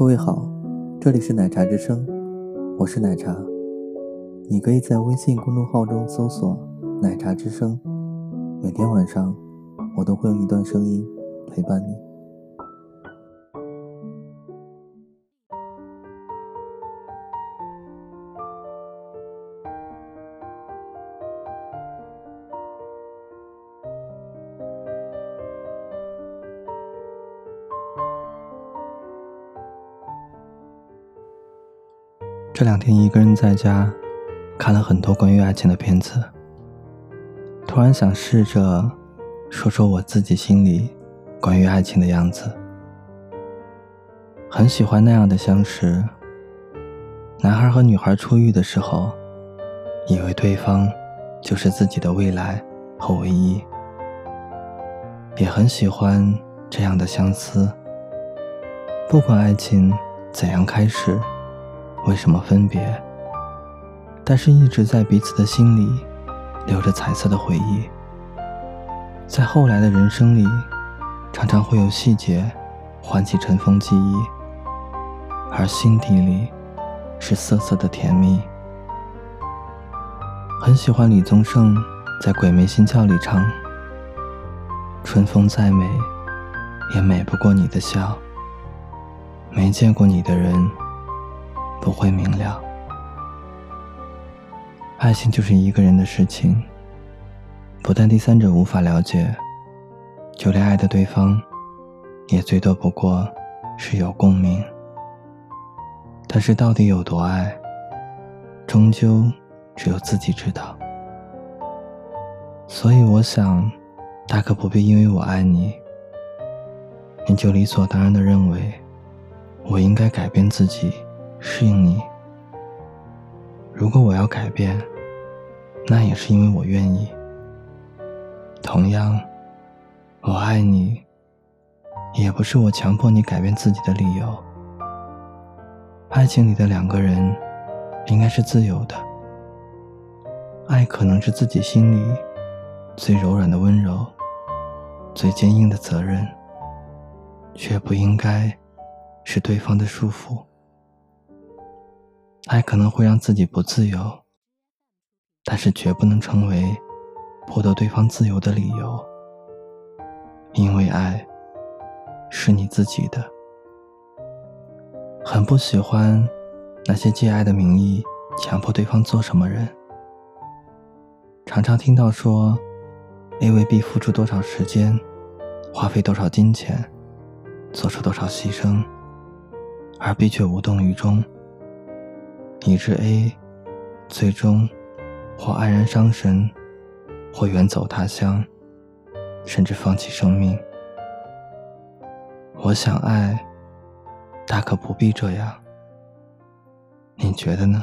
各位好，这里是奶茶之声，我是奶茶。你可以在微信公众号中搜索“奶茶之声”，每天晚上我都会用一段声音陪伴你。这两天一个人在家，看了很多关于爱情的片子，突然想试着说说我自己心里关于爱情的样子。很喜欢那样的相识，男孩和女孩初遇的时候，以为对方就是自己的未来和唯一，也很喜欢这样的相思。不管爱情怎样开始。为什么分别？但是一直在彼此的心里留着彩色的回忆，在后来的人生里，常常会有细节唤起尘封记忆，而心底里是涩涩的甜蜜。很喜欢李宗盛在《鬼迷心窍》里唱：“春风再美，也美不过你的笑。没见过你的人。”不会明了，爱情就是一个人的事情，不但第三者无法了解，就连爱的对方，也最多不过是有共鸣。但是到底有多爱，终究只有自己知道。所以我想，大可不必因为我爱你，你就理所当然的认为，我应该改变自己。适应你。如果我要改变，那也是因为我愿意。同样，我爱你，也不是我强迫你改变自己的理由。爱情里的两个人，应该是自由的。爱可能是自己心里最柔软的温柔，最坚硬的责任，却不应该是对方的束缚。爱可能会让自己不自由，但是绝不能成为剥夺对方自由的理由。因为爱是你自己的。很不喜欢那些借爱的名义强迫对方做什么人。常常听到说，A 为 B 付出多少时间，花费多少金钱，做出多少牺牲，而 B 却无动于衷。以致 A 最终或黯然伤神，或远走他乡，甚至放弃生命。我想爱，大可不必这样。你觉得呢？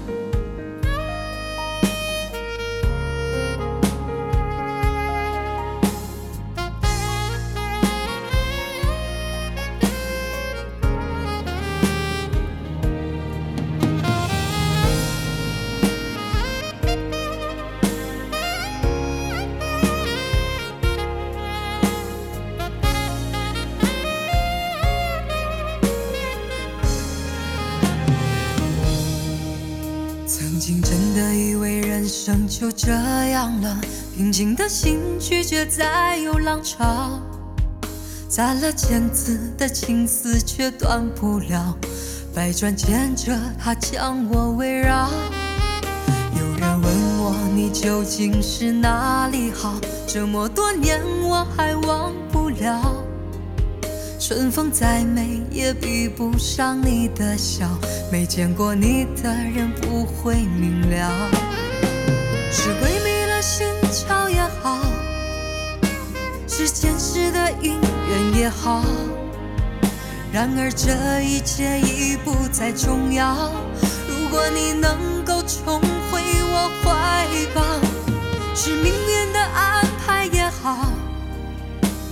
的以为人生就这样了，平静的心拒绝再有浪潮，攒了千次的情丝却断不了，百转千折它将我围绕。有人问我你究竟是哪里好，这么多年我还忘不了。春风再美也比不上你的笑，没见过你的人不会明了。是鬼迷了心窍也好，是前世的姻缘也好，然而这一切已不再重要。如果你能够重回我怀抱，是命运的安排也好。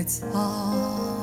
太早。